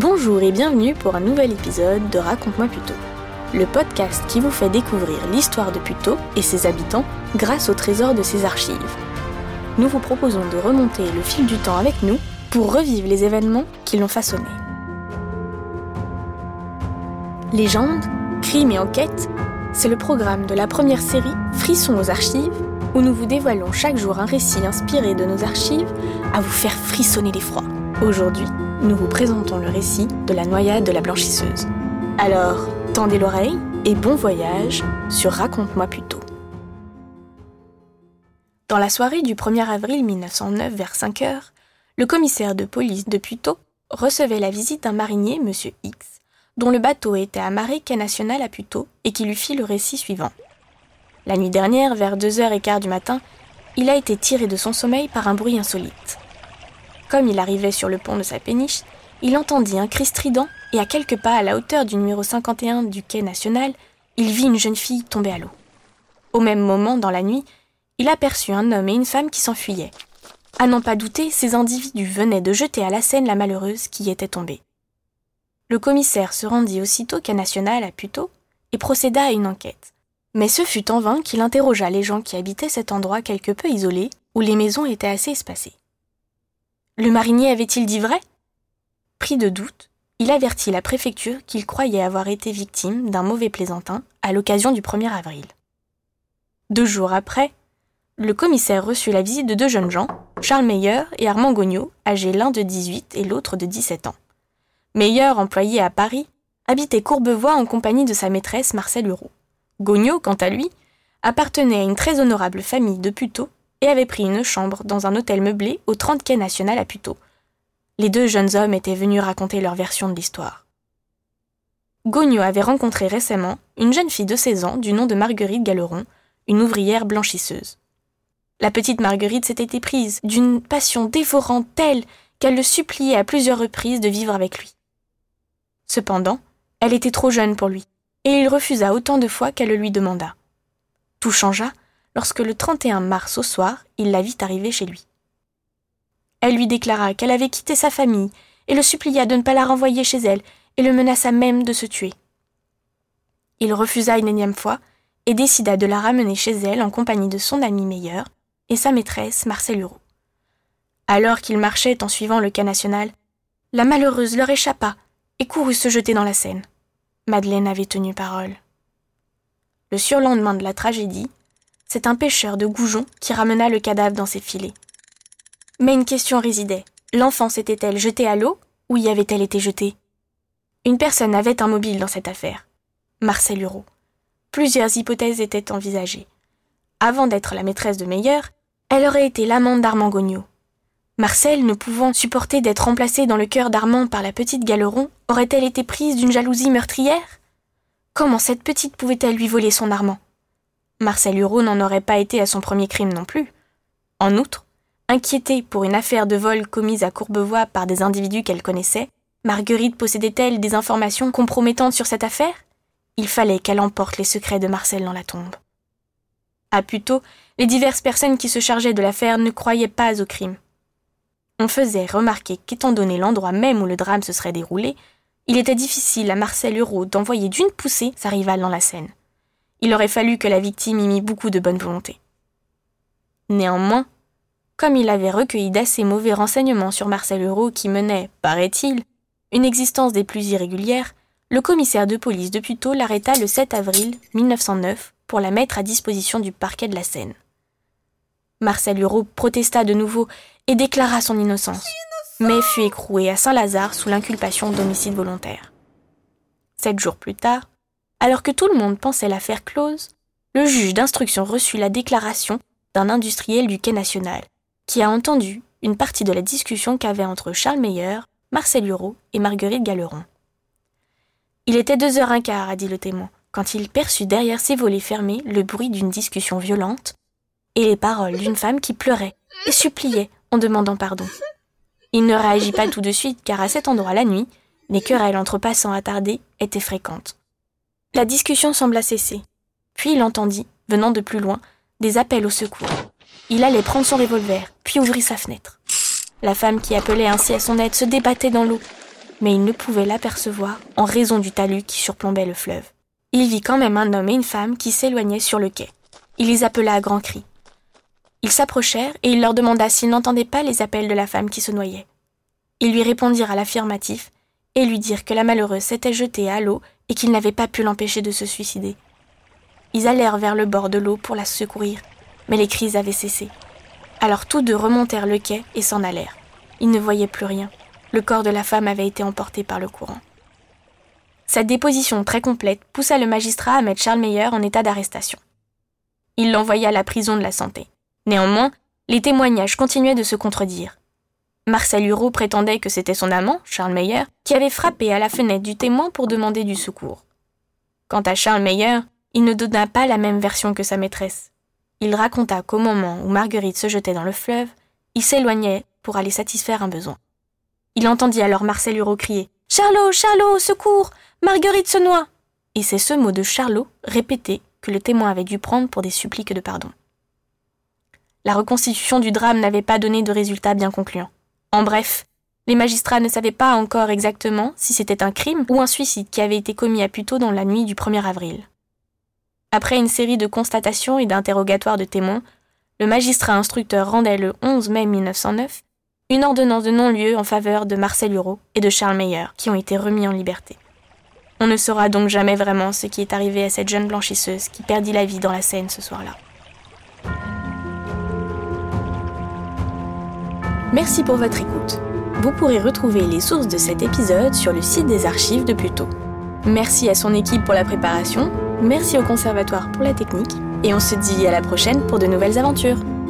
Bonjour et bienvenue pour un nouvel épisode de Raconte-moi Puto, le podcast qui vous fait découvrir l'histoire de Puto et ses habitants grâce au trésor de ses archives. Nous vous proposons de remonter le fil du temps avec nous pour revivre les événements qui l'ont façonné. Légendes, crimes et enquêtes, c'est le programme de la première série Frissons aux archives, où nous vous dévoilons chaque jour un récit inspiré de nos archives à vous faire frissonner l'effroi. Aujourd'hui, nous vous présentons le récit de la noyade de la blanchisseuse. Alors, tendez l'oreille et bon voyage sur Raconte-moi plutôt. Dans la soirée du 1er avril 1909 vers 5 heures, le commissaire de police de Puteaux recevait la visite d'un marinier, M. X, dont le bateau était amarré quai national à Puteaux et qui lui fit le récit suivant. La nuit dernière, vers deux heures et quart du matin, il a été tiré de son sommeil par un bruit insolite. Comme il arrivait sur le pont de sa péniche, il entendit un cri strident et à quelques pas à la hauteur du numéro 51 du quai national, il vit une jeune fille tomber à l'eau. Au même moment, dans la nuit, il aperçut un homme et une femme qui s'enfuyaient. À n'en pas douter, ces individus venaient de jeter à la Seine la malheureuse qui y était tombée. Le commissaire se rendit aussitôt qu'à National à Puteaux et procéda à une enquête. Mais ce fut en vain qu'il interrogea les gens qui habitaient cet endroit quelque peu isolé, où les maisons étaient assez espacées. Le marinier avait-il dit vrai? Pris de doute, il avertit la préfecture qu'il croyait avoir été victime d'un mauvais plaisantin à l'occasion du 1er avril. Deux jours après, le commissaire reçut la visite de deux jeunes gens, Charles Meyer et Armand Gognaud, âgés l'un de 18 et l'autre de 17 ans. Meyer, employé à Paris, habitait Courbevoie en compagnie de sa maîtresse Marcel Hureau. Gognaud, quant à lui, appartenait à une très honorable famille de Puteaux et avait pris une chambre dans un hôtel meublé au 30 quai national à Puteaux. Les deux jeunes hommes étaient venus raconter leur version de l'histoire. Gognaud avait rencontré récemment une jeune fille de 16 ans du nom de Marguerite Galeron, une ouvrière blanchisseuse. La petite Marguerite s'était éprise d'une passion dévorante telle qu'elle le suppliait à plusieurs reprises de vivre avec lui. Cependant, elle était trop jeune pour lui, et il refusa autant de fois qu'elle le lui demanda. Tout changea lorsque le 31 mars au soir, il la vit arriver chez lui. Elle lui déclara qu'elle avait quitté sa famille et le supplia de ne pas la renvoyer chez elle et le menaça même de se tuer. Il refusa une énième fois et décida de la ramener chez elle en compagnie de son ami meilleur et sa maîtresse Marcel Hureau. Alors qu'ils marchaient en suivant le cas national, la malheureuse leur échappa et courut se jeter dans la Seine. Madeleine avait tenu parole. Le surlendemain de la tragédie, c'est un pêcheur de goujons qui ramena le cadavre dans ses filets. Mais une question résidait. L'enfant s'était-elle jetée à l'eau ou y avait-elle été jetée? Une personne avait un mobile dans cette affaire. Marcel Hureau. Plusieurs hypothèses étaient envisagées. Avant d'être la maîtresse de Meyer, elle aurait été l'amante d'Armand Gognaud. Marcel, ne pouvant supporter d'être remplacée dans le cœur d'Armand par la petite Galeron, aurait-elle été prise d'une jalousie meurtrière? Comment cette petite pouvait-elle lui voler son Armand? Marcel Hureau n'en aurait pas été à son premier crime non plus. En outre, inquiétée pour une affaire de vol commise à Courbevoie par des individus qu'elle connaissait, Marguerite possédait-elle des informations compromettantes sur cette affaire? Il fallait qu'elle emporte les secrets de Marcel dans la tombe. À Puteaux, les diverses personnes qui se chargeaient de l'affaire ne croyaient pas au crime. On faisait remarquer qu'étant donné l'endroit même où le drame se serait déroulé, il était difficile à Marcel Hureau d'envoyer d'une poussée sa rivale dans la Seine. Il aurait fallu que la victime y mît beaucoup de bonne volonté. Néanmoins, comme il avait recueilli d'assez mauvais renseignements sur Marcel Hureau qui menait, paraît-il, une existence des plus irrégulières, le commissaire de police de Puteaux l'arrêta le 7 avril 1909 pour la mettre à disposition du parquet de la Seine. Marcel Hureau protesta de nouveau et déclara son innocence, mais fut écroué à Saint-Lazare sous l'inculpation d'homicide volontaire. Sept jours plus tard, alors que tout le monde pensait l'affaire close, le juge d'instruction reçut la déclaration d'un industriel du quai national, qui a entendu une partie de la discussion qu'avaient entre Charles Meyer, Marcel Hureau et Marguerite Galeron. Il était deux heures un quart, a dit le témoin, quand il perçut derrière ses volets fermés le bruit d'une discussion violente et les paroles d'une femme qui pleurait et suppliait en demandant pardon. Il ne réagit pas tout de suite car à cet endroit la nuit, les querelles entre passants attardés étaient fréquentes. La discussion sembla cesser. Puis il entendit, venant de plus loin, des appels au secours. Il allait prendre son revolver, puis ouvrit sa fenêtre. La femme qui appelait ainsi à son aide se débattait dans l'eau. mais il ne pouvait l'apercevoir en raison du talus qui surplombait le fleuve. Il vit quand même un homme et une femme qui s'éloignaient sur le quai. Il les appela à grands cris. Ils s'approchèrent et il leur demanda s'ils n'entendaient pas les appels de la femme qui se noyait. Ils lui répondirent à l'affirmatif et lui dirent que la malheureuse s'était jetée à l'eau et qu'ils n'avaient pas pu l'empêcher de se suicider. Ils allèrent vers le bord de l'eau pour la secourir, mais les cris avaient cessé. Alors tous deux remontèrent le quai et s'en allèrent. Ils ne voyaient plus rien. Le corps de la femme avait été emporté par le courant. Cette déposition très complète poussa le magistrat à mettre Charles Meyer en état d'arrestation. Il l'envoya à la prison de la santé. Néanmoins, les témoignages continuaient de se contredire. Marcel Hureau prétendait que c'était son amant, Charles Meyer, qui avait frappé à la fenêtre du témoin pour demander du secours. Quant à Charles Meyer, il ne donna pas la même version que sa maîtresse. Il raconta qu'au moment où Marguerite se jetait dans le fleuve, il s'éloignait pour aller satisfaire un besoin. Il entendit alors Marcel Hureau crier Charlot, Charlot, secours Marguerite se noie Et c'est ce mot de Charlot, répété, que le témoin avait dû prendre pour des suppliques de pardon. La reconstitution du drame n'avait pas donné de résultat bien concluant. En bref, les magistrats ne savaient pas encore exactement si c'était un crime ou un suicide qui avait été commis à Puteaux dans la nuit du 1er avril. Après une série de constatations et d'interrogatoires de témoins, le magistrat instructeur rendait le 11 mai 1909 une ordonnance de non-lieu en faveur de Marcel Hureau et de Charles Meyer, qui ont été remis en liberté. On ne saura donc jamais vraiment ce qui est arrivé à cette jeune blanchisseuse qui perdit la vie dans la Seine ce soir-là. Merci pour votre écoute. Vous pourrez retrouver les sources de cet épisode sur le site des archives de Pluto. Merci à son équipe pour la préparation, merci au conservatoire pour la technique, et on se dit à la prochaine pour de nouvelles aventures.